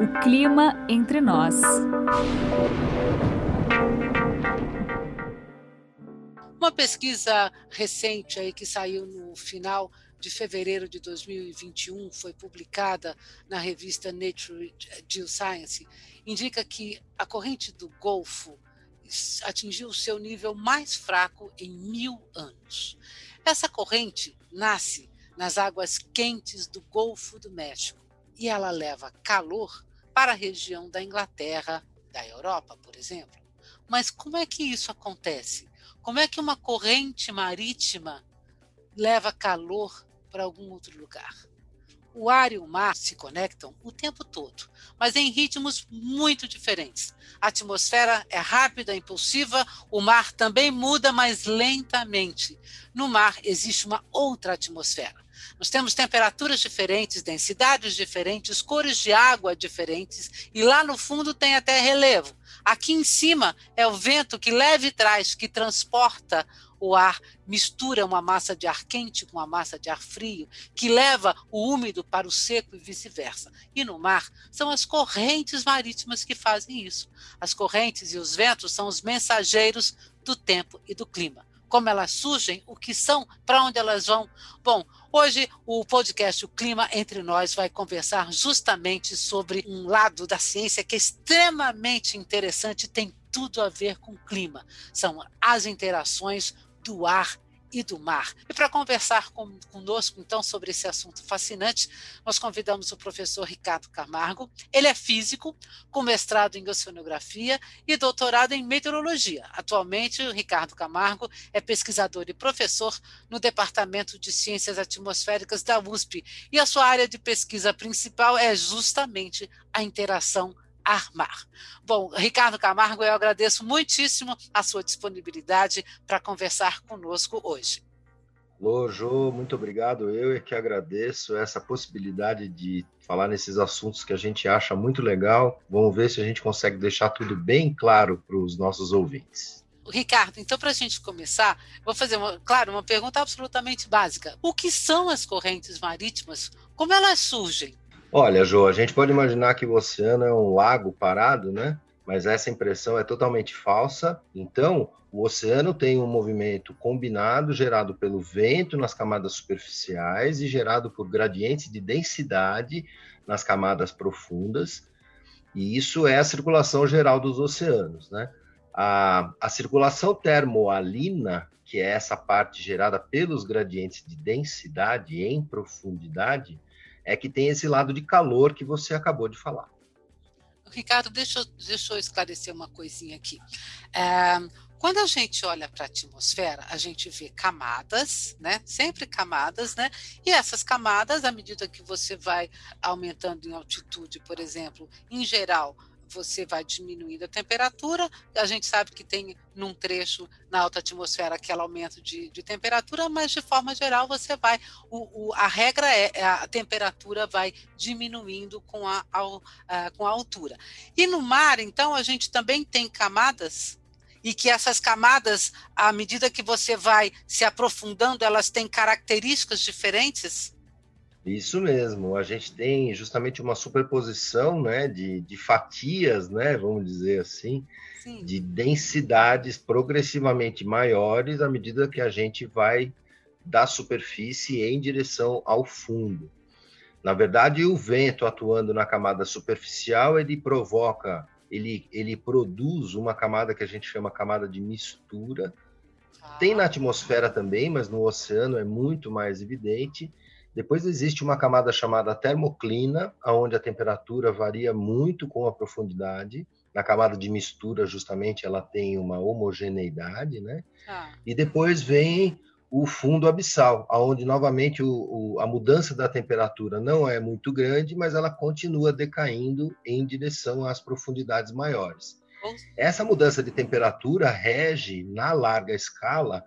O clima entre nós. Uma pesquisa recente aí que saiu no final de fevereiro de 2021, foi publicada na revista Nature Geoscience, indica que a corrente do Golfo atingiu o seu nível mais fraco em mil anos. Essa corrente nasce nas águas quentes do Golfo do México e ela leva calor para a região da Inglaterra, da Europa, por exemplo. Mas como é que isso acontece? Como é que uma corrente marítima leva calor para algum outro lugar? O ar e o mar se conectam o tempo todo, mas em ritmos muito diferentes. A atmosfera é rápida, impulsiva, o mar também muda, mas lentamente. No mar existe uma outra atmosfera. Nós temos temperaturas diferentes, densidades diferentes, cores de água diferentes, e lá no fundo tem até relevo. Aqui em cima é o vento que leva e traz, que transporta o ar mistura uma massa de ar quente com uma massa de ar frio, que leva o úmido para o seco e vice-versa. E no mar, são as correntes marítimas que fazem isso. As correntes e os ventos são os mensageiros do tempo e do clima. Como elas surgem, o que são, para onde elas vão. Bom, hoje o podcast O Clima Entre Nós vai conversar justamente sobre um lado da ciência que é extremamente interessante, tem tudo a ver com o clima. São as interações do ar e do mar. E para conversar com, conosco, então, sobre esse assunto fascinante, nós convidamos o professor Ricardo Camargo. Ele é físico, com mestrado em oceanografia e doutorado em meteorologia. Atualmente, o Ricardo Camargo é pesquisador e professor no Departamento de Ciências Atmosféricas da USP. E a sua área de pesquisa principal é justamente a interação armar. Bom, Ricardo Camargo, eu agradeço muitíssimo a sua disponibilidade para conversar conosco hoje. Alô, Jô, muito obrigado. Eu é que agradeço essa possibilidade de falar nesses assuntos que a gente acha muito legal. Vamos ver se a gente consegue deixar tudo bem claro para os nossos ouvintes. Ricardo, então para a gente começar, vou fazer, uma, claro, uma pergunta absolutamente básica. O que são as correntes marítimas? Como elas surgem? Olha, Jô, a gente pode imaginar que o oceano é um lago parado, né? Mas essa impressão é totalmente falsa. Então, o oceano tem um movimento combinado gerado pelo vento nas camadas superficiais e gerado por gradientes de densidade nas camadas profundas. E isso é a circulação geral dos oceanos, né? A, a circulação termoalina, que é essa parte gerada pelos gradientes de densidade em profundidade, é que tem esse lado de calor que você acabou de falar. Ricardo, deixa, deixa eu esclarecer uma coisinha aqui. É, quando a gente olha para a atmosfera, a gente vê camadas, né? Sempre camadas, né? E essas camadas, à medida que você vai aumentando em altitude, por exemplo, em geral, você vai diminuindo a temperatura. A gente sabe que tem num trecho na alta atmosfera aquele aumento de, de temperatura, mas de forma geral você vai. O, o, a regra é, é a temperatura vai diminuindo com a, a, com a altura. E no mar, então, a gente também tem camadas e que essas camadas, à medida que você vai se aprofundando, elas têm características diferentes? Isso mesmo, a gente tem justamente uma superposição né, de, de fatias, né, vamos dizer assim, Sim. de densidades progressivamente maiores à medida que a gente vai da superfície em direção ao fundo. Na verdade, o vento atuando na camada superficial, ele provoca, ele, ele produz uma camada que a gente chama camada de mistura. Ah. Tem na atmosfera também, mas no oceano é muito mais evidente depois existe uma camada chamada termoclina, onde a temperatura varia muito com a profundidade. Na camada de mistura, justamente, ela tem uma homogeneidade, né? Ah. E depois vem o fundo abissal, onde novamente o, o, a mudança da temperatura não é muito grande, mas ela continua decaindo em direção às profundidades maiores. Essa mudança de temperatura rege, na larga escala,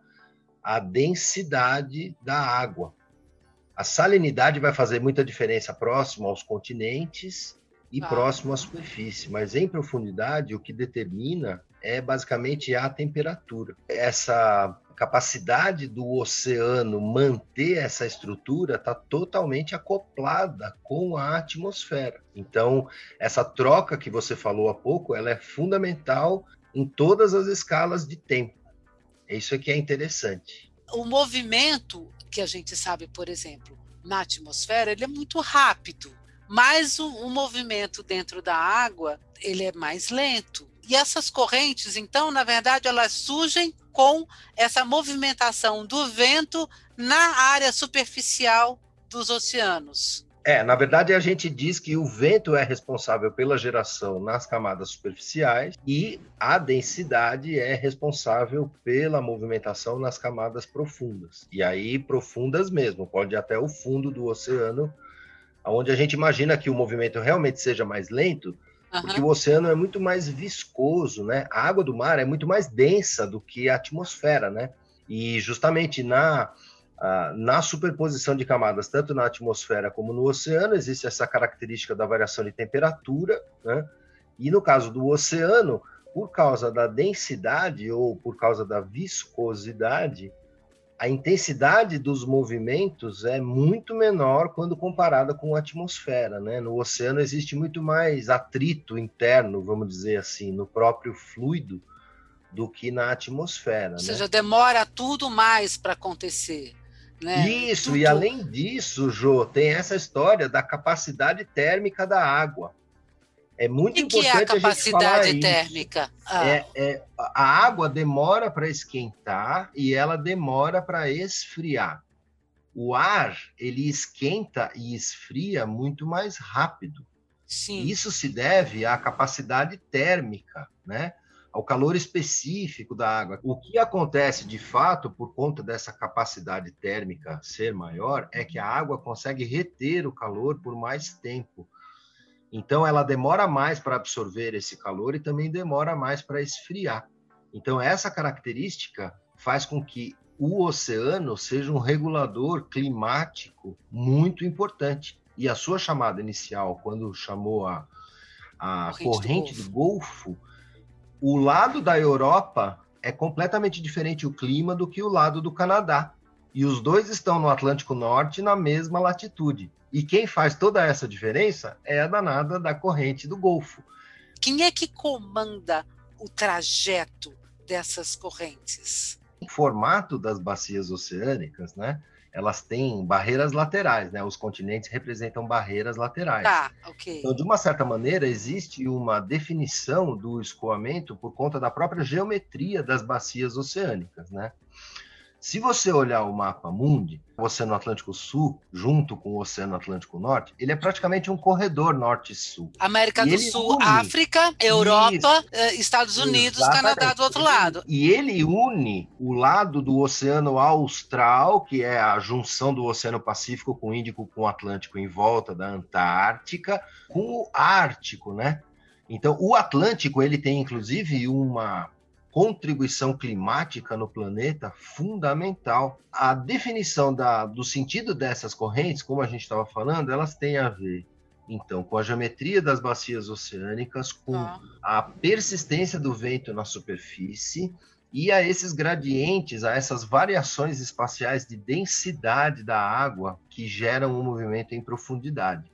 a densidade da água. A salinidade vai fazer muita diferença próximo aos continentes e ah. próximo à superfície, mas em profundidade o que determina é basicamente a temperatura. Essa capacidade do oceano manter essa estrutura está totalmente acoplada com a atmosfera. Então, essa troca que você falou há pouco, ela é fundamental em todas as escalas de tempo. Isso aqui é interessante. O movimento que a gente sabe, por exemplo, na atmosfera, ele é muito rápido, mas o, o movimento dentro da água, ele é mais lento. E essas correntes, então, na verdade, elas surgem com essa movimentação do vento na área superficial dos oceanos. É, na verdade, a gente diz que o vento é responsável pela geração nas camadas superficiais e a densidade é responsável pela movimentação nas camadas profundas. E aí, profundas mesmo, pode ir até o fundo do oceano, onde a gente imagina que o movimento realmente seja mais lento, Uhum. Porque o oceano é muito mais viscoso, né? A água do mar é muito mais densa do que a atmosfera, né? E justamente na, uh, na superposição de camadas, tanto na atmosfera como no oceano, existe essa característica da variação de temperatura, né? E no caso do oceano, por causa da densidade ou por causa da viscosidade, a intensidade dos movimentos é muito menor quando comparada com a atmosfera, né? No oceano existe muito mais atrito interno, vamos dizer assim, no próprio fluido do que na atmosfera. Ou né? seja, demora tudo mais para acontecer. Né? Isso, e além disso, Jô, tem essa história da capacidade térmica da água. É muito que importante. O que é a capacidade a térmica? Ah. É, é, a água demora para esquentar e ela demora para esfriar. O ar ele esquenta e esfria muito mais rápido. Sim. Isso se deve à capacidade térmica, né? Ao calor específico da água. O que acontece de fato por conta dessa capacidade térmica ser maior é que a água consegue reter o calor por mais tempo. Então, ela demora mais para absorver esse calor e também demora mais para esfriar. Então, essa característica faz com que o oceano seja um regulador climático muito importante. E a sua chamada inicial, quando chamou a, a corrente, do, do Golfo, o lado da Europa é completamente diferente o clima do que o lado do Canadá. E os dois estão no Atlântico Norte na mesma latitude. E quem faz toda essa diferença é a danada da corrente do Golfo. Quem é que comanda o trajeto dessas correntes? O formato das bacias oceânicas, né? Elas têm barreiras laterais, né? Os continentes representam barreiras laterais. Tá, ok. Então, de uma certa maneira, existe uma definição do escoamento por conta da própria geometria das bacias oceânicas, né? Se você olhar o mapa mundi, o Oceano Atlântico Sul, junto com o Oceano Atlântico Norte, ele é praticamente um corredor norte-sul. América e do Sul, une... África, Europa, Isso. Eh, Estados Unidos, Exatamente. Canadá do outro lado. E ele une o lado do Oceano Austral, que é a junção do Oceano Pacífico com o Índico com o Atlântico em volta da Antártica, com o Ártico, né? Então, o Atlântico ele tem inclusive uma contribuição climática no planeta fundamental. A definição da, do sentido dessas correntes, como a gente estava falando, elas têm a ver então, com a geometria das bacias oceânicas, com ah. a persistência do vento na superfície e a esses gradientes, a essas variações espaciais de densidade da água que geram o um movimento em profundidade.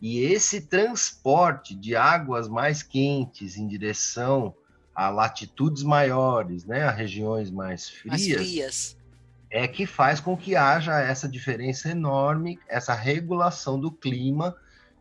E esse transporte de águas mais quentes em direção a latitudes maiores, né, a regiões mais frias, mais frias, é que faz com que haja essa diferença enorme, essa regulação do clima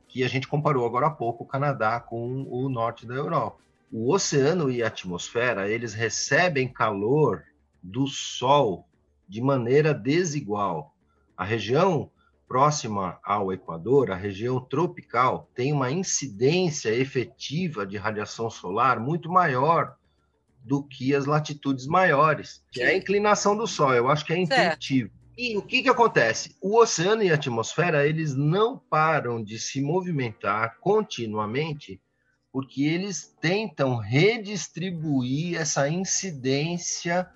que a gente comparou agora há pouco o Canadá com o norte da Europa. O oceano e a atmosfera, eles recebem calor do Sol de maneira desigual. A região próxima ao Equador, a região tropical, tem uma incidência efetiva de radiação solar muito maior do que as latitudes maiores, que é a inclinação do Sol. Eu acho que é intuitivo. Certo. E o que, que acontece? O oceano e a atmosfera, eles não param de se movimentar continuamente porque eles tentam redistribuir essa incidência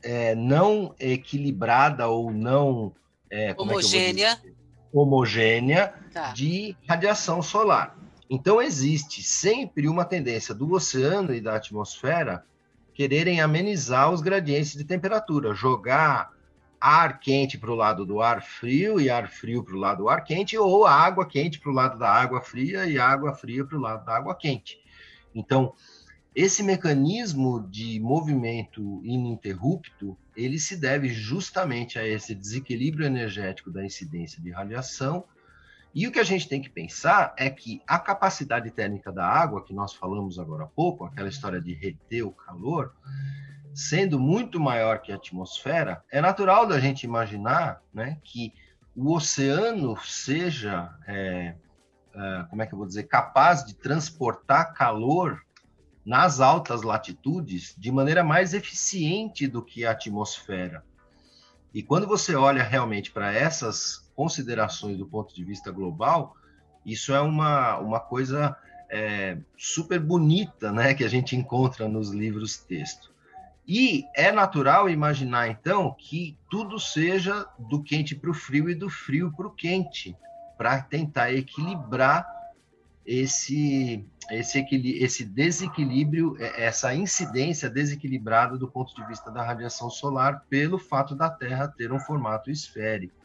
é, não equilibrada ou não é, homogênea, é homogênea tá. de radiação solar. Então existe sempre uma tendência do oceano e da atmosfera quererem amenizar os gradientes de temperatura, jogar ar quente para o lado do ar frio e ar frio para o lado do ar quente, ou água quente para o lado da água fria e água fria para o lado da água quente. Então, esse mecanismo de movimento ininterrupto, ele se deve justamente a esse desequilíbrio energético da incidência de radiação. E o que a gente tem que pensar é que a capacidade térmica da água, que nós falamos agora há pouco, aquela história de reter o calor, sendo muito maior que a atmosfera, é natural da gente imaginar né, que o oceano seja, é, é, como é que eu vou dizer, capaz de transportar calor nas altas latitudes de maneira mais eficiente do que a atmosfera. E quando você olha realmente para essas considerações do ponto de vista global, isso é uma, uma coisa é, super bonita né, que a gente encontra nos livros texto. E é natural imaginar, então, que tudo seja do quente para o frio e do frio para o quente, para tentar equilibrar esse, esse, esse desequilíbrio, é, essa incidência desequilibrada do ponto de vista da radiação solar, pelo fato da Terra ter um formato esférico.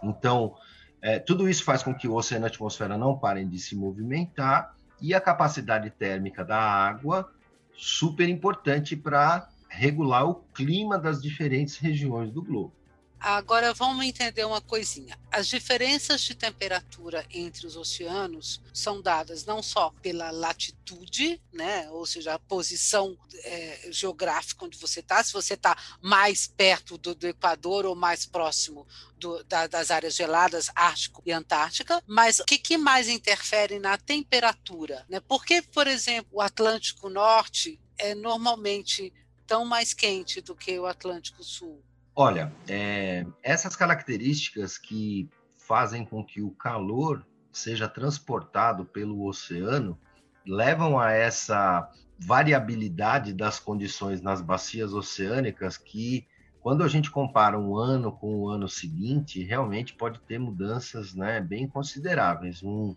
Então, é, tudo isso faz com que o oceano e a atmosfera não parem de se movimentar, e a capacidade térmica da água, super importante para regular o clima das diferentes regiões do globo. Agora vamos entender uma coisinha. As diferenças de temperatura entre os oceanos são dadas não só pela latitude, né, ou seja, a posição é, geográfica onde você está, se você está mais perto do, do, Equador ou mais próximo do, da, das áreas geladas, Ártico e Antártica, mas o que, que mais interfere na temperatura? Né? Por que, por exemplo, o Atlântico Norte é normalmente tão mais quente do que o Atlântico Sul? Olha, é, essas características que fazem com que o calor seja transportado pelo oceano levam a essa variabilidade das condições nas bacias oceânicas que quando a gente compara um ano com o ano seguinte, realmente pode ter mudanças né, bem consideráveis. Um,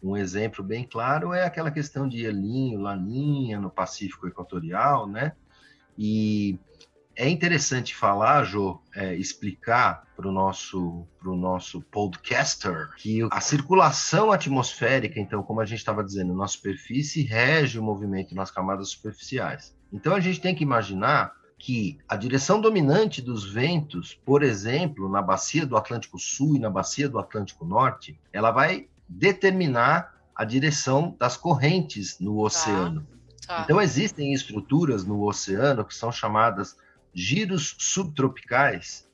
um exemplo bem claro é aquela questão de elinho, laninha no Pacífico Equatorial, né? E é interessante falar, Jô, é, explicar para o nosso, pro nosso podcaster que a circulação atmosférica, então, como a gente estava dizendo, na superfície rege o movimento nas camadas superficiais. Então, a gente tem que imaginar que a direção dominante dos ventos, por exemplo, na bacia do Atlântico Sul e na bacia do Atlântico Norte, ela vai determinar a direção das correntes no tá, oceano. Tá, tá. Então, existem estruturas no oceano que são chamadas giros subtropicais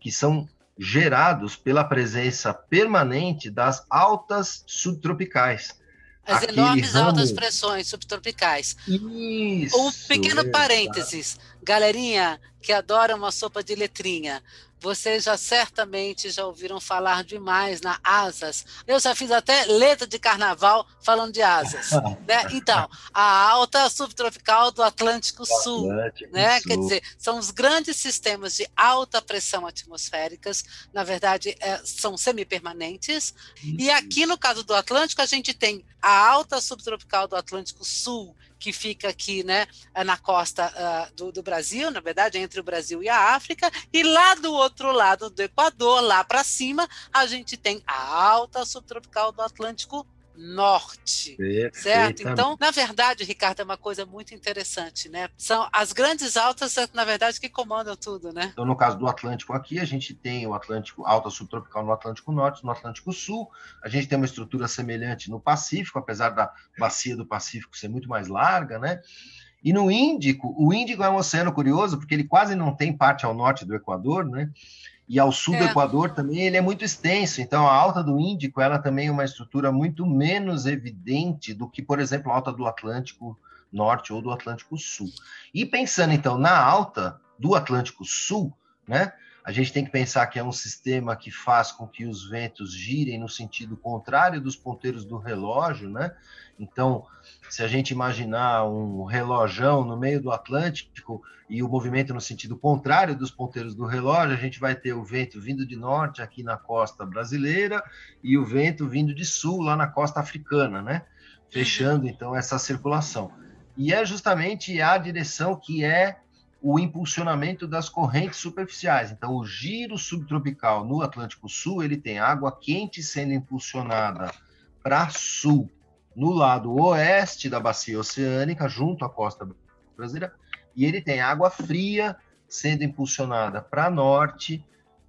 que são gerados pela presença permanente das altas subtropicais. As enormes ramo... altas pressões subtropicais. Isso. Um pequeno parênteses. Galerinha que adora uma sopa de letrinha. Vocês já certamente já ouviram falar demais na asas. Eu já fiz até letra de carnaval falando de asas. né? Então, a alta subtropical do Atlântico Sul. Atlântico né? Sul. Quer dizer, são os grandes sistemas de alta pressão atmosféricas, na verdade, é, são semipermanentes. Isso. E aqui no caso do Atlântico, a gente tem a alta subtropical do Atlântico Sul, que fica aqui né, na costa uh, do, do, Brasil, na verdade, entre o Brasil e a África, e lá do outro lado do Equador, lá para cima, a gente tem a alta subtropical do Atlântico norte, certo? Então, na verdade, Ricardo, é uma coisa muito interessante, né? São as grandes altas, na verdade, que comandam tudo, né? Então, no caso do Atlântico aqui, a gente tem o Atlântico alta subtropical no Atlântico Norte, no Atlântico Sul, a gente tem uma estrutura semelhante no Pacífico, apesar da bacia do Pacífico ser muito mais larga, né? E no Índico, o Índico é um oceano curioso, porque ele quase não tem parte ao norte do Equador, né? E ao sul é. do Equador também ele é muito extenso, então a alta do Índico ela também é uma estrutura muito menos evidente do que, por exemplo, a alta do Atlântico Norte ou do Atlântico Sul. E pensando então na alta do Atlântico Sul, né? A gente tem que pensar que é um sistema que faz com que os ventos girem no sentido contrário dos ponteiros do relógio, né? Então, se a gente imaginar um relojão no meio do Atlântico e o movimento no sentido contrário dos ponteiros do relógio, a gente vai ter o vento vindo de norte aqui na costa brasileira e o vento vindo de sul lá na costa africana, né? Fechando então essa circulação. e é justamente a direção que é o impulsionamento das correntes superficiais. Então, o giro subtropical no Atlântico Sul, ele tem água quente sendo impulsionada para sul, no lado oeste da bacia oceânica, junto à costa brasileira, e ele tem água fria sendo impulsionada para norte,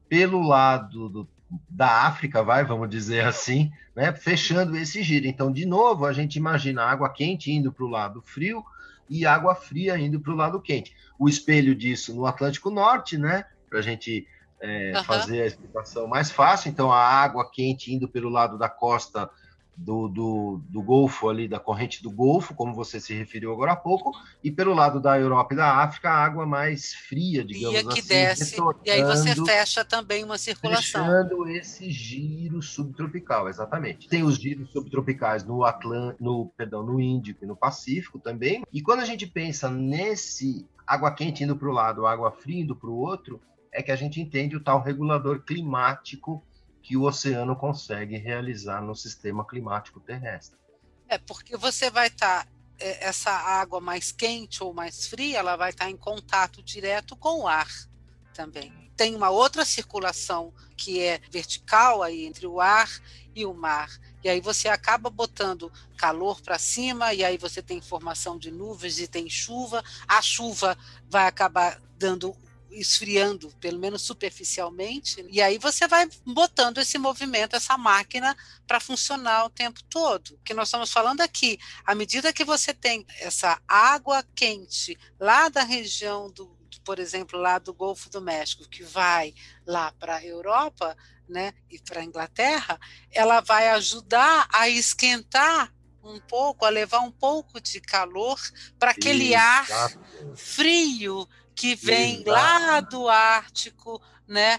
pelo lado do, da África, vai, vamos dizer assim, né, fechando esse giro. Então, de novo, a gente imagina água quente indo para o lado frio, e água fria indo para o lado quente. O espelho disso no Atlântico Norte, né? Para a gente é, uhum. fazer a explicação mais fácil. Então, a água quente indo pelo lado da costa do, do, do, Golfo ali, da corrente do Golfo, como você se referiu agora há pouco, e pelo lado da Europa e da África, a água mais fria, digamos e que assim. desce, e aí você fecha também uma circulação. Fechando esse giro subtropical, exatamente. Tem os giros subtropicais no Atlântico, no, perdão, no Índico e no Pacífico também. E quando a gente pensa nesse água quente indo para o lado, água fria indo para o outro, é que a gente entende o tal regulador climático que o oceano consegue realizar no sistema climático terrestre. É, porque você vai estar, tá, é, essa água mais quente ou mais fria, ela vai estar tá em contato direto com o ar também. Tem uma outra circulação que é vertical aí entre o ar e o mar. E aí você acaba botando calor para cima, e aí você tem formação de nuvens e tem chuva. A chuva vai acabar dando esfriando, pelo menos superficialmente, e aí você vai botando esse movimento, essa máquina para funcionar o tempo todo. O que nós estamos falando aqui, à medida que você tem essa água quente lá da região do, por exemplo, lá do Golfo do México, que vai lá para a Europa, né, e para a Inglaterra, ela vai ajudar a esquentar um pouco, a levar um pouco de calor para aquele ar frio que vem Exato. lá do Ártico, né,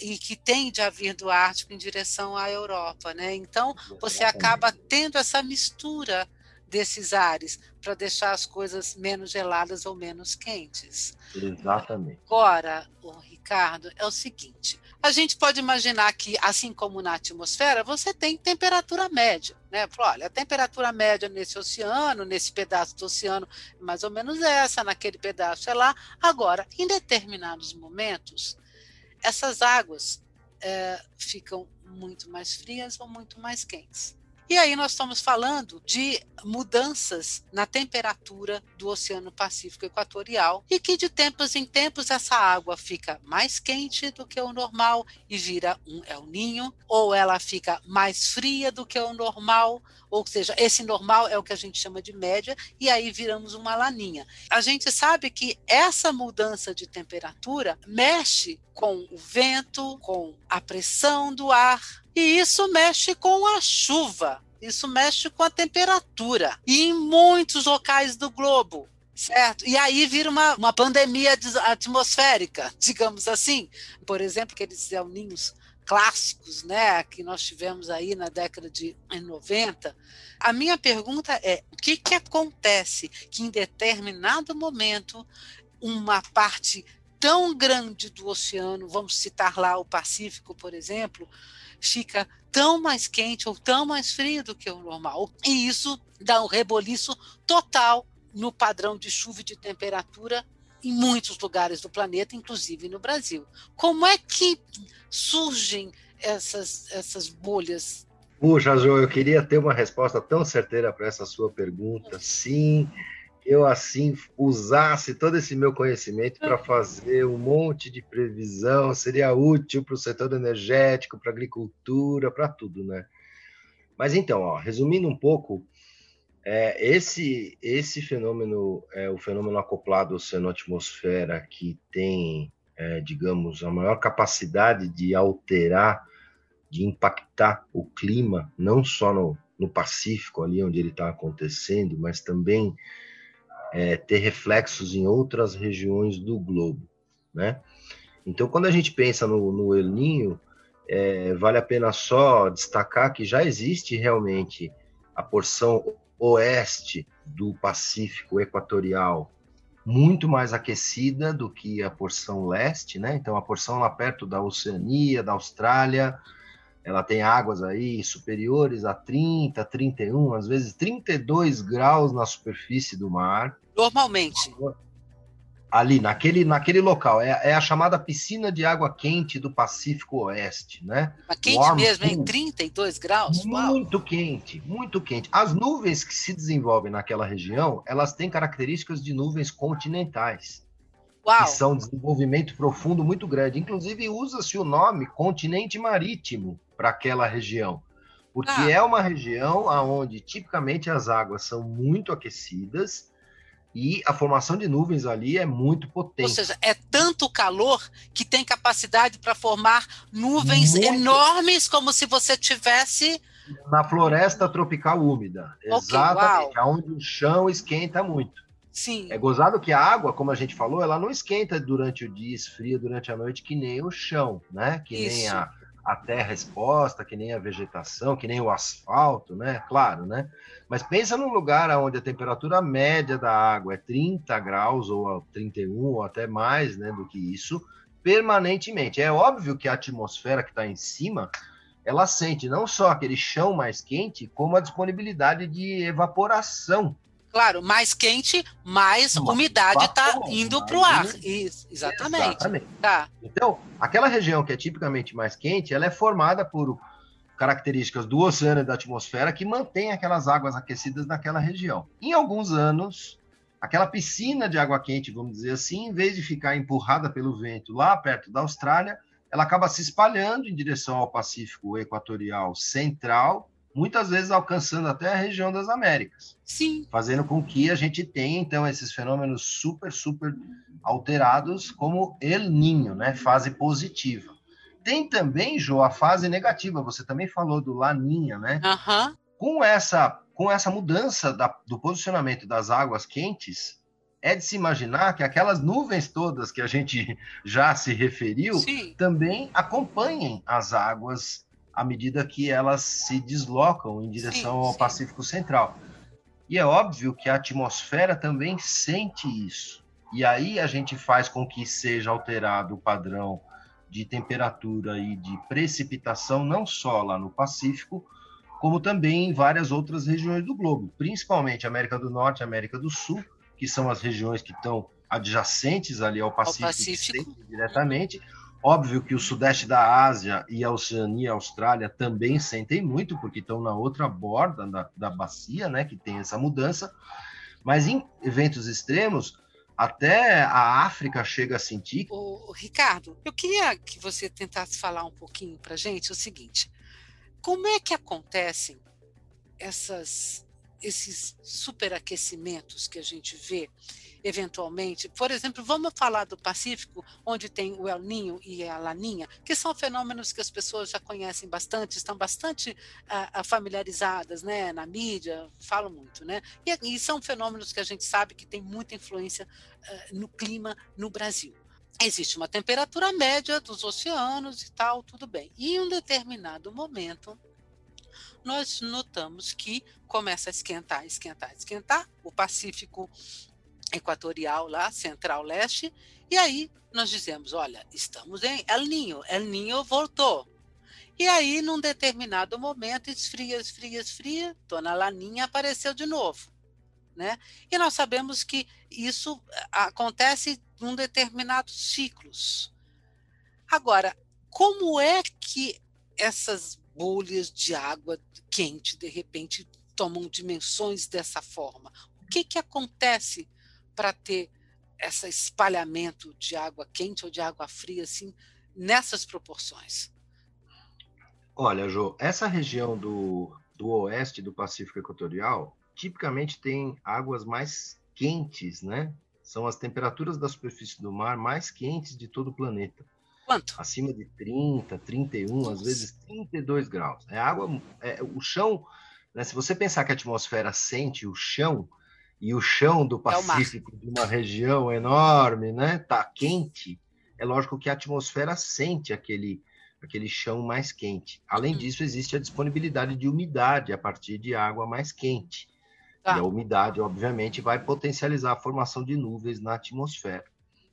e que tende a vir do Ártico em direção à Europa, né? Então você acaba tendo essa mistura desses ares para deixar as coisas menos geladas ou menos quentes. Exatamente. Agora, o Ricardo, é o seguinte: a gente pode imaginar que, assim como na atmosfera, você tem temperatura média, né? Olha, a temperatura média nesse oceano, nesse pedaço do oceano, é mais ou menos essa, naquele pedaço é lá. Agora, em determinados momentos, essas águas é, ficam muito mais frias ou muito mais quentes. E aí nós estamos falando de mudanças na temperatura do Oceano Pacífico Equatorial e que de tempos em tempos essa água fica mais quente do que o normal e vira um El Ninho, ou ela fica mais fria do que o normal, ou seja, esse normal é o que a gente chama de média, e aí viramos uma laninha. A gente sabe que essa mudança de temperatura mexe com o vento, com a pressão do ar, e isso mexe com a chuva, isso mexe com a temperatura. E em muitos locais do globo, certo? E aí vira uma, uma pandemia atmosférica, digamos assim. Por exemplo, aqueles El Ninhos clássicos, né, que nós tivemos aí na década de 90. A minha pergunta é: o que, que acontece que em determinado momento uma parte tão grande do oceano, vamos citar lá o Pacífico, por exemplo, fica tão mais quente ou tão mais frio do que o normal. E isso dá um reboliço total no padrão de chuva e de temperatura em muitos lugares do planeta, inclusive no Brasil. Como é que surgem essas, essas bolhas? Puxa, Jo, eu queria ter uma resposta tão certeira para essa sua pergunta. Sim, eu assim usasse todo esse meu conhecimento para fazer um monte de previsão, seria útil para o setor energético, para a agricultura, para tudo, né? Mas então, ó, resumindo um pouco, é, esse esse fenômeno é o fenômeno acoplado oceano-atmosfera que tem, é, digamos, a maior capacidade de alterar, de impactar o clima, não só no, no Pacífico, ali onde ele está acontecendo, mas também é, ter reflexos em outras regiões do globo, né? Então, quando a gente pensa no, no El Ninho, é, vale a pena só destacar que já existe realmente a porção oeste do Pacífico Equatorial muito mais aquecida do que a porção leste, né? Então, a porção lá perto da Oceania, da Austrália, ela tem águas aí superiores a 30, 31, às vezes 32 graus na superfície do mar. Normalmente. Ali, naquele, naquele local. É, é a chamada piscina de água quente do Pacífico Oeste, né? Mas quente Warm mesmo, em 32 graus? Muito Uau. quente, muito quente. As nuvens que se desenvolvem naquela região, elas têm características de nuvens continentais. Uau. Que são desenvolvimento profundo muito grande. Inclusive, usa-se o nome continente marítimo para aquela região. Porque ah. é uma região onde tipicamente as águas são muito aquecidas e a formação de nuvens ali é muito potente. Ou seja, é tanto calor que tem capacidade para formar nuvens muito... enormes, como se você tivesse. Na floresta tropical úmida. Okay, Exatamente. Uau. Onde o chão esquenta muito. Sim. É gozado que a água, como a gente falou, ela não esquenta durante o dia, esfria durante a noite, que nem o chão, né? Que Isso. nem a, a terra exposta, que nem a vegetação, que nem o asfalto, né? Claro, né? Mas pensa num lugar onde a temperatura média da água é 30 graus ou 31 ou até mais, né, do que isso, permanentemente. É óbvio que a atmosfera que está em cima, ela sente não só aquele chão mais quente, como a disponibilidade de evaporação Claro, mais quente, mais umidade está indo para o ar. Isso, exatamente. exatamente. Tá. Então, aquela região que é tipicamente mais quente, ela é formada por características do oceano e da atmosfera que mantém aquelas águas aquecidas naquela região. Em alguns anos, aquela piscina de água quente, vamos dizer assim, em vez de ficar empurrada pelo vento lá perto da Austrália, ela acaba se espalhando em direção ao Pacífico Equatorial Central muitas vezes alcançando até a região das Américas. Sim. Fazendo com que a gente tenha, então, esses fenômenos super, super alterados, como El Ninho, né? Fase positiva. Tem também, Jo, a fase negativa. Você também falou do Laninha, né? Uhum. Com essa, com essa mudança da, do posicionamento das águas quentes, é de se imaginar que aquelas nuvens todas que a gente já se referiu Sim. também acompanhem as águas à medida que elas se deslocam em direção sim, ao sim. Pacífico Central. E é óbvio que a atmosfera também sente isso. E aí a gente faz com que seja alterado o padrão de temperatura e de precipitação, não só lá no Pacífico, como também em várias outras regiões do globo, principalmente América do Norte e América do Sul, que são as regiões que estão adjacentes ali ao Pacífico, ao Pacífico. diretamente, Óbvio que o sudeste da Ásia e a Oceania a Austrália também sentem muito, porque estão na outra borda da, da bacia, né, que tem essa mudança. Mas em eventos extremos, até a África chega a sentir. O Ricardo, eu queria que você tentasse falar um pouquinho para gente o seguinte: como é que acontecem essas, esses superaquecimentos que a gente vê eventualmente. Por exemplo, vamos falar do Pacífico, onde tem o El Ninho e a Laninha, que são fenômenos que as pessoas já conhecem bastante, estão bastante uh, familiarizadas, né, na mídia, falam muito, né? E, e, são fenômenos que a gente sabe que tem muita influência uh, no clima no Brasil. Existe uma temperatura média dos oceanos e tal, tudo bem. E em um determinado momento, nós notamos que começa a esquentar, esquentar, esquentar. O Pacífico equatorial lá, central-leste, e aí nós dizemos, olha, estamos em El Ninho, El Ninho voltou. E aí, num determinado momento, esfria, esfria, esfria, Dona Laninha apareceu de novo. Né? E nós sabemos que isso eh, acontece num determinados ciclos. Agora, como é que essas bolhas de água quente, de repente, tomam dimensões dessa forma? O que, que acontece para ter esse espalhamento de água quente ou de água fria assim nessas proporções? Olha, Jo, essa região do, do oeste do Pacífico Equatorial tipicamente tem águas mais quentes, né? São as temperaturas da superfície do mar mais quentes de todo o planeta. Quanto? Acima de 30, 31, Nossa. às vezes 32 graus. É água, é, o chão, né, se você pensar que a atmosfera sente o chão, e o chão do é Pacífico, é de uma região enorme, né, tá quente, é lógico que a atmosfera sente aquele aquele chão mais quente. Além uhum. disso, existe a disponibilidade de umidade a partir de água mais quente. Tá. E a umidade, obviamente, vai potencializar a formação de nuvens na atmosfera.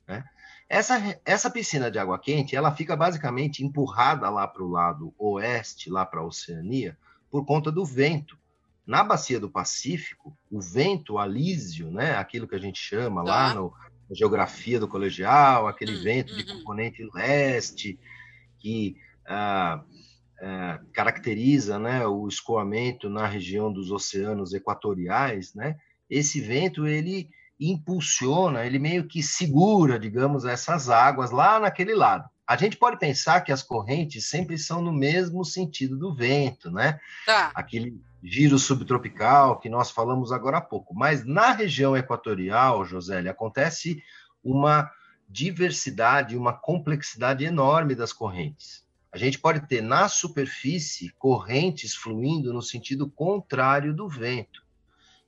Né? Essa, essa piscina de água quente, ela fica basicamente empurrada lá para o lado oeste, lá para a Oceania, por conta do vento. Na bacia do Pacífico, o vento alísio, né, aquilo que a gente chama tá. lá no, na geografia do colegial, aquele hum, vento de uhum. componente leste, que ah, ah, caracteriza né, o escoamento na região dos oceanos equatoriais, né, esse vento ele impulsiona, ele meio que segura, digamos, essas águas lá naquele lado. A gente pode pensar que as correntes sempre são no mesmo sentido do vento, né? Tá. Aquele giro subtropical que nós falamos agora há pouco. Mas na região equatorial, Josélia, acontece uma diversidade, uma complexidade enorme das correntes. A gente pode ter na superfície correntes fluindo no sentido contrário do vento.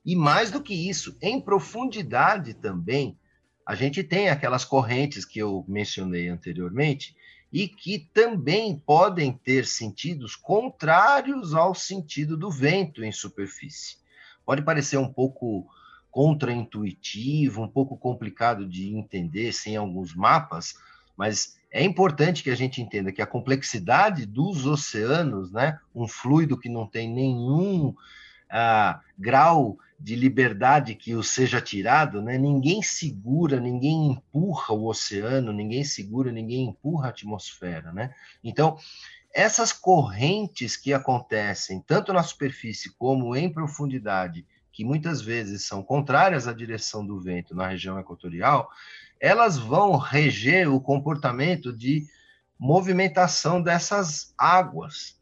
E mais do que isso, em profundidade também, a gente tem aquelas correntes que eu mencionei anteriormente e que também podem ter sentidos contrários ao sentido do vento em superfície. Pode parecer um pouco contraintuitivo, um pouco complicado de entender sem alguns mapas, mas é importante que a gente entenda que a complexidade dos oceanos, né, um fluido que não tem nenhum ah, grau de liberdade que o seja tirado, né? ninguém segura, ninguém empurra o oceano, ninguém segura, ninguém empurra a atmosfera. Né? Então, essas correntes que acontecem tanto na superfície como em profundidade, que muitas vezes são contrárias à direção do vento na região equatorial, elas vão reger o comportamento de movimentação dessas águas.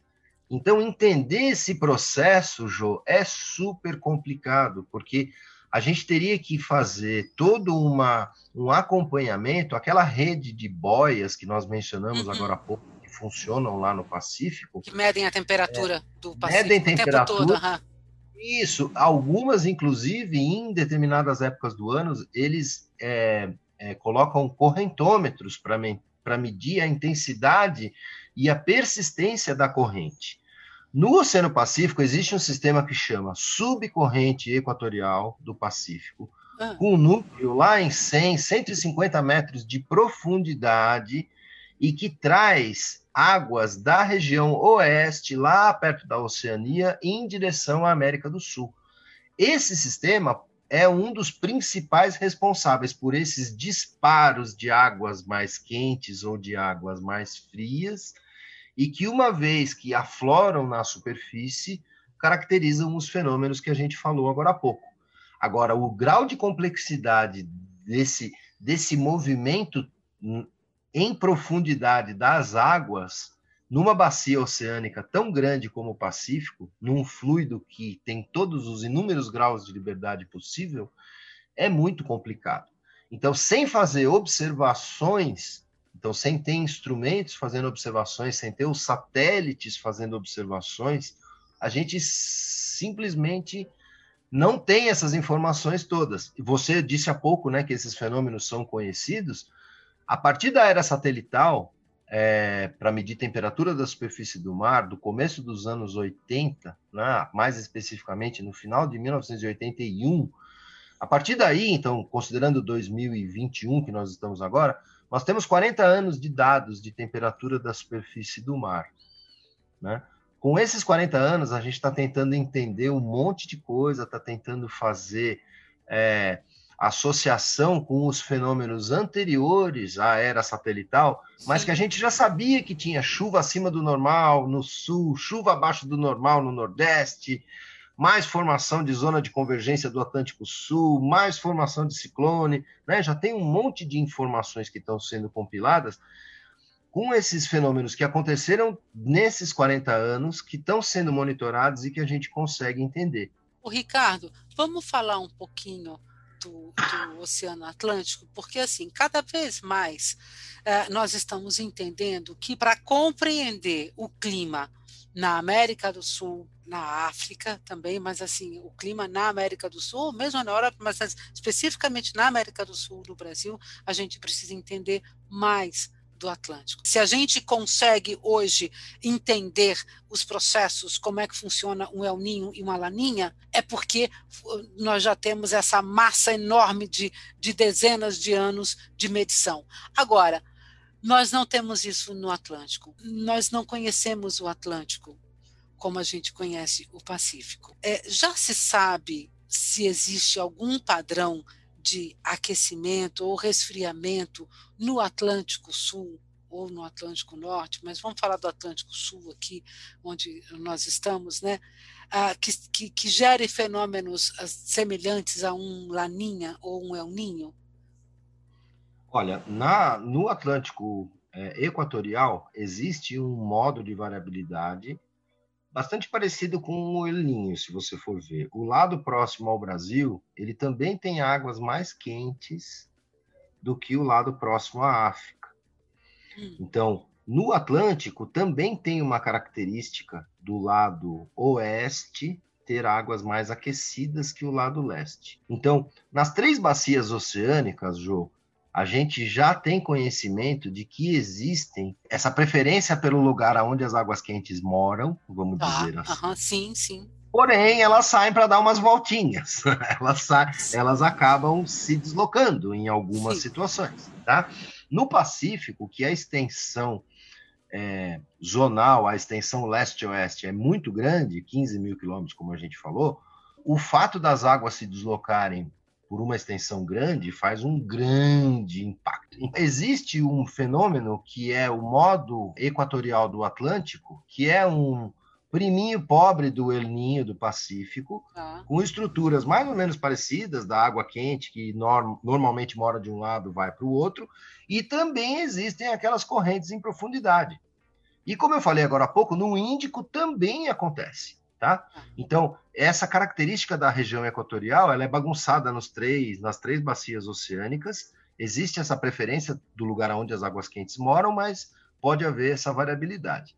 Então, entender esse processo, Jô, é super complicado, porque a gente teria que fazer todo uma, um acompanhamento, aquela rede de boias que nós mencionamos uhum. agora há pouco, que funcionam lá no Pacífico. Que medem a temperatura é, do Pacífico. Medem temperatura. Todo, uhum. Isso, algumas, inclusive, em determinadas épocas do ano, eles é, é, colocam correntômetros para medir a intensidade e a persistência da corrente. No Oceano Pacífico existe um sistema que chama subcorrente equatorial do Pacífico, ah. com um núcleo lá em 100, 150 metros de profundidade e que traz águas da região oeste, lá perto da Oceania, em direção à América do Sul. Esse sistema é um dos principais responsáveis por esses disparos de águas mais quentes ou de águas mais frias e que, uma vez que afloram na superfície, caracterizam os fenômenos que a gente falou agora há pouco. Agora, o grau de complexidade desse, desse movimento em profundidade das águas, numa bacia oceânica tão grande como o Pacífico, num fluido que tem todos os inúmeros graus de liberdade possível, é muito complicado. Então, sem fazer observações então, sem ter instrumentos fazendo observações, sem ter os satélites fazendo observações, a gente simplesmente não tem essas informações todas. Você disse há pouco né, que esses fenômenos são conhecidos. A partir da era satelital, é, para medir temperatura da superfície do mar, do começo dos anos 80, né, mais especificamente no final de 1981, a partir daí, então, considerando 2021, que nós estamos agora, nós temos 40 anos de dados de temperatura da superfície do mar. Né? Com esses 40 anos, a gente está tentando entender um monte de coisa, está tentando fazer é, associação com os fenômenos anteriores à era satelital, mas que a gente já sabia que tinha chuva acima do normal no sul, chuva abaixo do normal no nordeste, mais formação de zona de convergência do Atlântico Sul, mais formação de ciclone, né? já tem um monte de informações que estão sendo compiladas com esses fenômenos que aconteceram nesses 40 anos, que estão sendo monitorados e que a gente consegue entender. O Ricardo, vamos falar um pouquinho do, do Oceano Atlântico, porque assim, cada vez mais eh, nós estamos entendendo que para compreender o clima na América do Sul, na África também, mas assim, o clima na América do Sul, mesmo na Europa, mas especificamente na América do Sul, do Brasil, a gente precisa entender mais do Atlântico. Se a gente consegue hoje entender os processos, como é que funciona um El Ninho e uma Laninha, é porque nós já temos essa massa enorme de, de dezenas de anos de medição. Agora, nós não temos isso no Atlântico. Nós não conhecemos o Atlântico como a gente conhece o Pacífico. É, já se sabe se existe algum padrão de aquecimento ou resfriamento no Atlântico Sul ou no Atlântico Norte, mas vamos falar do Atlântico Sul aqui, onde nós estamos, né? Ah, que, que, que gere fenômenos ah, semelhantes a um Laninha ou um El Ninho? Olha, na, no Atlântico é, Equatorial existe um modo de variabilidade bastante parecido com o El Ninho, se você for ver. O lado próximo ao Brasil, ele também tem águas mais quentes do que o lado próximo à África. Hum. Então, no Atlântico também tem uma característica do lado oeste ter águas mais aquecidas que o lado leste. Então, nas três bacias oceânicas, Jô, a gente já tem conhecimento de que existem essa preferência pelo lugar onde as águas quentes moram, vamos tá, dizer assim. Uh -huh, sim, sim. Porém, elas saem para dar umas voltinhas. elas, saem, elas acabam se deslocando em algumas sim. situações. Tá? No Pacífico, que a extensão é, zonal, a extensão leste-oeste é muito grande, 15 mil quilômetros, como a gente falou, o fato das águas se deslocarem por uma extensão grande faz um grande impacto. Existe um fenômeno que é o modo equatorial do Atlântico, que é um priminho pobre do El Ninho do Pacífico, ah. com estruturas mais ou menos parecidas da água quente, que norm normalmente mora de um lado vai para o outro, e também existem aquelas correntes em profundidade. E como eu falei agora há pouco, no Índico também acontece. Tá? tá? Então, essa característica da região equatorial, ela é bagunçada nos três, nas três bacias oceânicas. Existe essa preferência do lugar onde as águas quentes moram, mas pode haver essa variabilidade.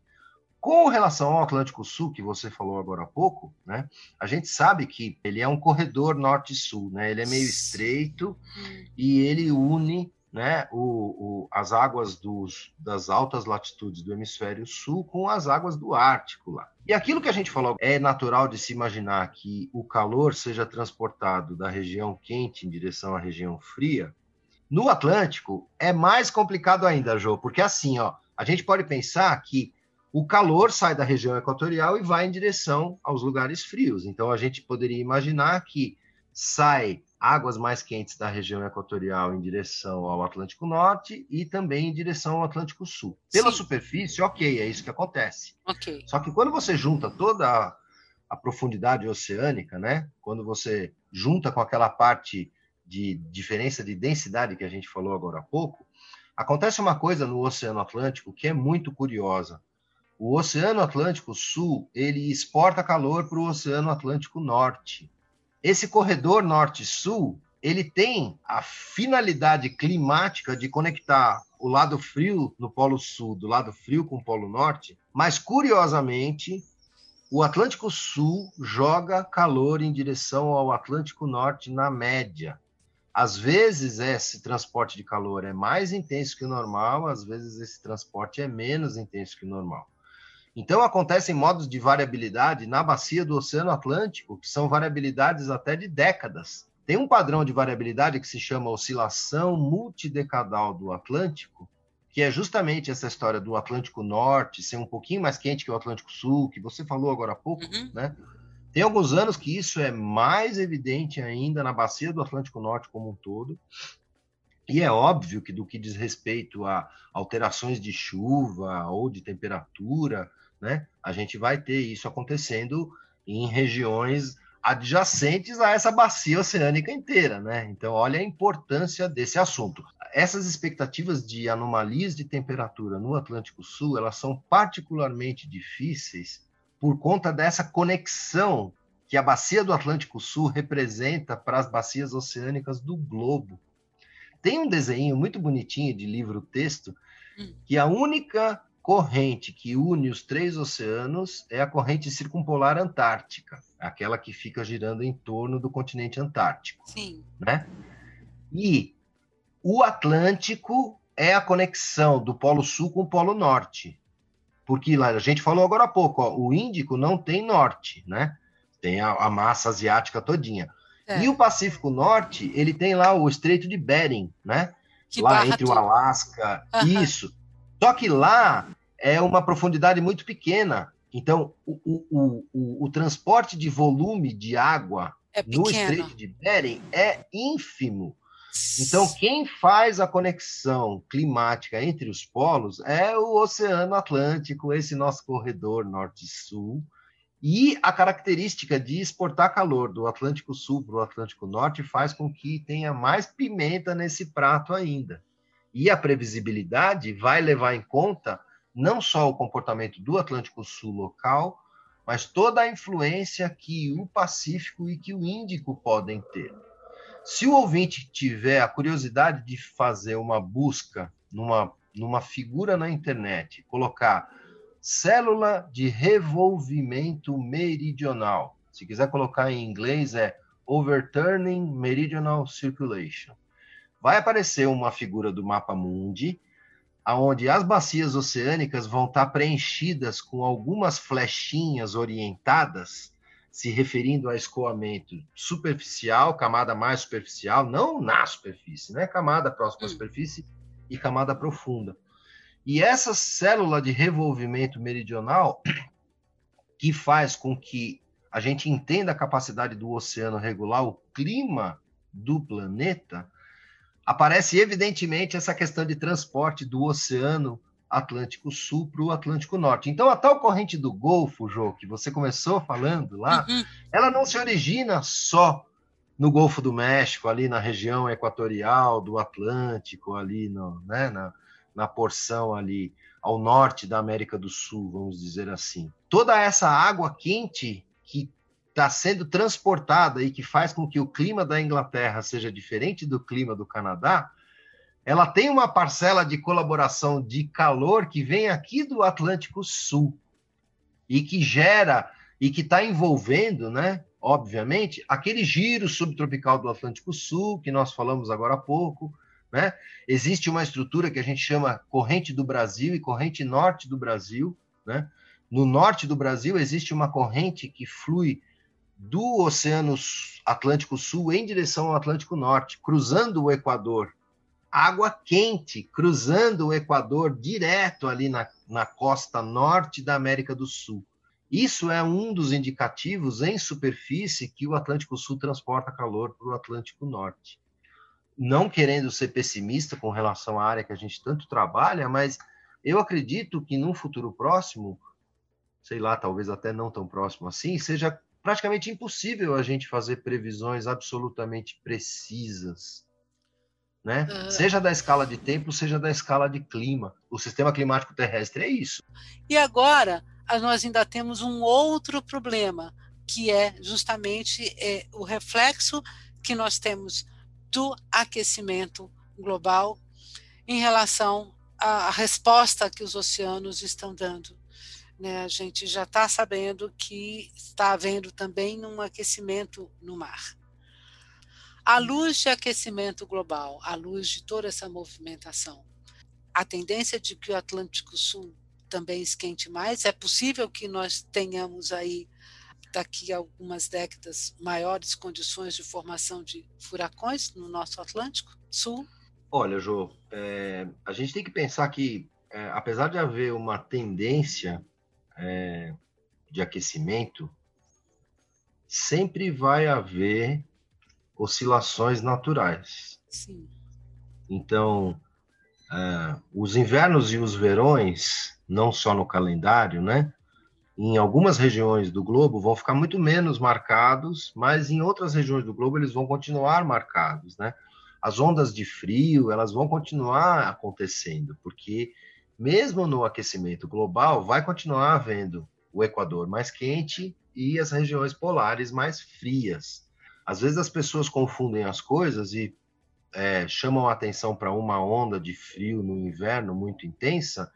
Com relação ao Atlântico Sul, que você falou agora há pouco, né, a gente sabe que ele é um corredor norte-sul, né, ele é meio estreito hum. e ele une né, o, o, as águas dos, das altas latitudes do hemisfério sul com as águas do Ártico lá. E aquilo que a gente falou, é natural de se imaginar que o calor seja transportado da região quente em direção à região fria. No Atlântico é mais complicado ainda, Jô, porque assim, ó, a gente pode pensar que o calor sai da região equatorial e vai em direção aos lugares frios. Então a gente poderia imaginar que sai águas mais quentes da região equatorial em direção ao Atlântico Norte e também em direção ao Atlântico Sul. Pela Sim. superfície, ok, é isso que acontece. Okay. Só que quando você junta toda a, a, profundidade oceânica, né? Quando você junta com aquela parte de diferença de densidade que a gente falou agora há pouco, acontece uma coisa no Oceano Atlântico que é muito curiosa. O Oceano Atlântico Sul ele exporta calor para o Oceano Atlântico Norte. Esse corredor norte-sul, ele tem a finalidade climática de conectar o lado frio no Polo Sul do lado frio com o Polo Norte, mas curiosamente, o Atlântico Sul joga calor em direção ao Atlântico Norte na média. Às vezes esse transporte de calor é mais intenso que o normal, às vezes esse transporte é menos intenso que o normal. Então, acontecem modos de variabilidade na bacia do Oceano Atlântico, que são variabilidades até de décadas. Tem um padrão de variabilidade que se chama oscilação multidecadal do Atlântico, que é justamente essa história do Atlântico Norte ser um pouquinho mais quente que o Atlântico Sul, que você falou agora há pouco, uhum. né? Tem alguns anos que isso é mais evidente ainda na bacia do Atlântico Norte como um todo. E é óbvio que, do que diz respeito a alterações de chuva ou de temperatura, né, a gente vai ter isso acontecendo em regiões adjacentes a essa bacia oceânica inteira, né? Então, olha a importância desse assunto. Essas expectativas de anomalias de temperatura no Atlântico Sul, elas são particularmente difíceis por conta dessa conexão que a bacia do Atlântico Sul representa para as bacias oceânicas do globo. Tem um desenho muito bonitinho de livro-texto hum. que a única corrente que une os três oceanos é a corrente circumpolar antártica, aquela que fica girando em torno do continente antártico. Sim. Né? E o Atlântico é a conexão do Polo Sul com o Polo Norte. Porque lá, a gente falou agora há pouco, ó, o Índico não tem norte, né? Tem a, a massa asiática todinha. É. E o Pacífico Norte, ele tem lá o Estreito de Bering, né? Que lá entre tudo. o Alasca, uhum. isso. Só que lá é uma profundidade muito pequena. Então, o, o, o, o transporte de volume de água é no Estreito de Bering é ínfimo. Então, quem faz a conexão climática entre os polos é o Oceano Atlântico, esse nosso corredor norte-sul. E a característica de exportar calor do Atlântico Sul para o Atlântico Norte faz com que tenha mais pimenta nesse prato ainda. E a previsibilidade vai levar em conta não só o comportamento do Atlântico Sul local, mas toda a influência que o Pacífico e que o Índico podem ter. Se o ouvinte tiver a curiosidade de fazer uma busca numa, numa figura na internet, colocar célula de revolvimento meridional, se quiser colocar em inglês é Overturning Meridional Circulation, vai aparecer uma figura do mapa mundi, aonde as bacias oceânicas vão estar preenchidas com algumas flechinhas orientadas se referindo a escoamento superficial, camada mais superficial, não na superfície, né? Camada próxima à hum. superfície e camada profunda. E essa célula de revolvimento meridional que faz com que a gente entenda a capacidade do oceano regular o clima do planeta, aparece evidentemente essa questão de transporte do oceano Atlântico Sul para o Atlântico Norte. Então, a tal corrente do Golfo, Jô, que você começou falando lá, uhum. ela não se origina só no Golfo do México, ali na região equatorial do Atlântico, ali no, né, na, na porção ali ao norte da América do Sul, vamos dizer assim. Toda essa água quente que está sendo transportada e que faz com que o clima da Inglaterra seja diferente do clima do Canadá, ela tem uma parcela de colaboração de calor que vem aqui do Atlântico Sul e que gera e que está envolvendo, né, obviamente, aquele giro subtropical do Atlântico Sul que nós falamos agora há pouco, né? Existe uma estrutura que a gente chama corrente do Brasil e corrente norte do Brasil, né? No norte do Brasil existe uma corrente que flui do Oceano Atlântico Sul em direção ao Atlântico Norte, cruzando o Equador água quente cruzando o Equador direto ali na, na costa norte da América do Sul. Isso é um dos indicativos em superfície que o Atlântico Sul transporta calor para o Atlântico Norte. Não querendo ser pessimista com relação à área que a gente tanto trabalha, mas eu acredito que num futuro próximo, sei lá, talvez até não tão próximo assim, seja praticamente impossível a gente fazer previsões absolutamente precisas né? Uhum. Seja da escala de tempo, seja da escala de clima. O sistema climático terrestre é isso. E agora nós ainda temos um outro problema, que é justamente é, o reflexo que nós temos do aquecimento global em relação à resposta que os oceanos estão dando. Né? A gente já está sabendo que está havendo também um aquecimento no mar. À luz de aquecimento global, à luz de toda essa movimentação, a tendência de que o Atlântico Sul também esquente mais, é possível que nós tenhamos aí daqui a algumas décadas maiores condições de formação de furacões no nosso Atlântico Sul? Olha, Jô, é, a gente tem que pensar que, é, apesar de haver uma tendência é, de aquecimento, sempre vai haver oscilações naturais. Sim. Então, uh, os invernos e os verões, não só no calendário, né? Em algumas regiões do globo vão ficar muito menos marcados, mas em outras regiões do globo eles vão continuar marcados, né? As ondas de frio, elas vão continuar acontecendo, porque mesmo no aquecimento global, vai continuar havendo o Equador mais quente e as regiões polares mais frias. Às vezes as pessoas confundem as coisas e é, chamam a atenção para uma onda de frio no inverno muito intensa,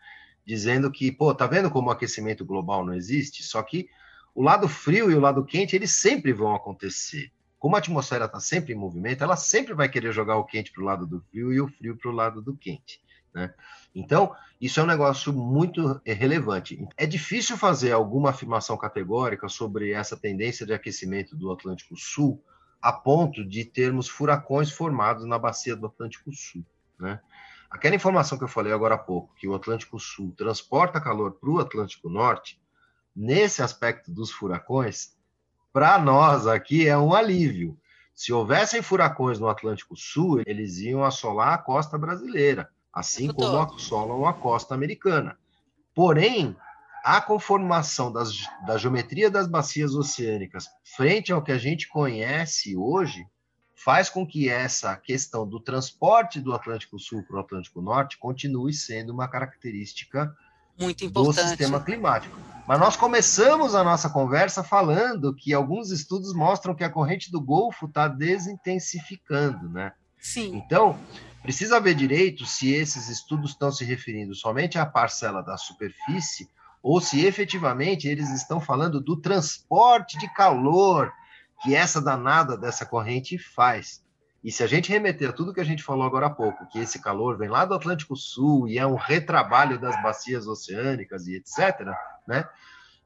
dizendo que, pô, tá vendo como o aquecimento global não existe? Só que o lado frio e o lado quente, eles sempre vão acontecer. Como a atmosfera está sempre em movimento, ela sempre vai querer jogar o quente para o lado do frio e o frio para o lado do quente. Né? Então, isso é um negócio muito relevante. É difícil fazer alguma afirmação categórica sobre essa tendência de aquecimento do Atlântico Sul a ponto de termos furacões formados na bacia do Atlântico Sul. Né? Aquela informação que eu falei agora há pouco, que o Atlântico Sul transporta calor para o Atlântico Norte, nesse aspecto dos furacões, para nós aqui é um alívio. Se houvessem furacões no Atlântico Sul, eles iam assolar a costa brasileira, assim é como assolam a costa americana. Porém, a conformação das, da geometria das bacias oceânicas frente ao que a gente conhece hoje faz com que essa questão do transporte do Atlântico Sul para o Atlântico Norte continue sendo uma característica muito importante. do sistema climático. Mas nós começamos a nossa conversa falando que alguns estudos mostram que a corrente do Golfo está desintensificando, né? Sim. Então, precisa ver direito se esses estudos estão se referindo somente à parcela da superfície ou se efetivamente eles estão falando do transporte de calor que essa danada dessa corrente faz. E se a gente remeter a tudo que a gente falou agora há pouco, que esse calor vem lá do Atlântico Sul e é um retrabalho das bacias oceânicas e etc., né?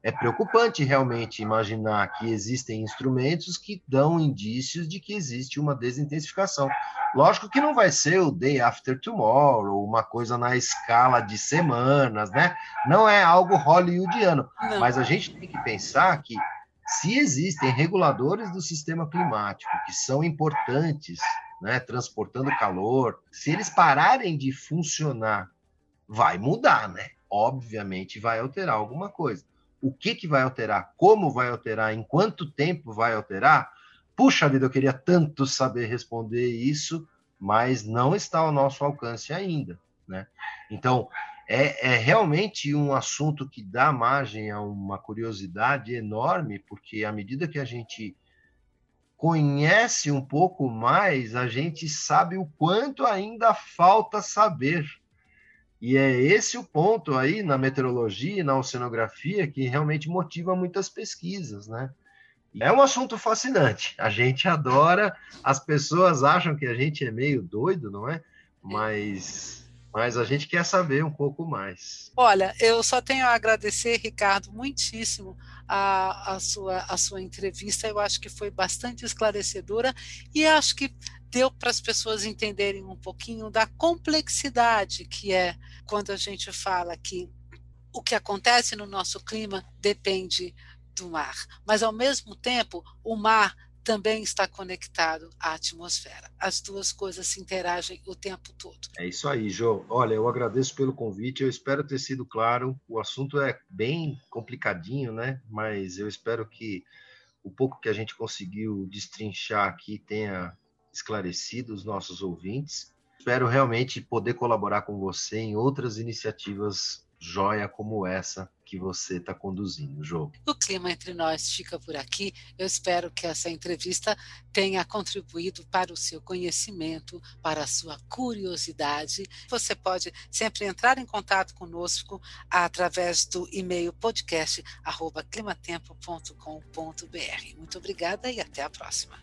É preocupante realmente imaginar que existem instrumentos que dão indícios de que existe uma desintensificação. Lógico que não vai ser o day after tomorrow, uma coisa na escala de semanas, né? Não é algo hollywoodiano, não. mas a gente tem que pensar que se existem reguladores do sistema climático que são importantes, né, transportando calor, se eles pararem de funcionar, vai mudar, né? Obviamente vai alterar alguma coisa. O que, que vai alterar? Como vai alterar? Em quanto tempo vai alterar? Puxa vida, eu queria tanto saber responder isso, mas não está ao nosso alcance ainda, né? Então, é, é, realmente um assunto que dá margem a uma curiosidade enorme, porque à medida que a gente conhece um pouco mais, a gente sabe o quanto ainda falta saber. E é esse o ponto aí na meteorologia e na oceanografia que realmente motiva muitas pesquisas, né? É um assunto fascinante. A gente adora, as pessoas acham que a gente é meio doido, não é? Mas mas a gente quer saber um pouco mais. Olha, eu só tenho a agradecer, Ricardo, muitíssimo a, a, sua, a sua entrevista. Eu acho que foi bastante esclarecedora e acho que deu para as pessoas entenderem um pouquinho da complexidade que é quando a gente fala que o que acontece no nosso clima depende do mar. Mas, ao mesmo tempo, o mar também está conectado à atmosfera. As duas coisas se interagem o tempo todo. É isso aí, Jô. Olha, eu agradeço pelo convite. Eu espero ter sido claro. O assunto é bem complicadinho, né? Mas eu espero que o pouco que a gente conseguiu destrinchar aqui tenha esclarecido os nossos ouvintes. Espero realmente poder colaborar com você em outras iniciativas joia como essa que você está conduzindo, jogo. O clima entre nós fica por aqui. Eu espero que essa entrevista tenha contribuído para o seu conhecimento, para a sua curiosidade. Você pode sempre entrar em contato conosco através do e-mail podcast@climatempo.com.br. Muito obrigada e até a próxima.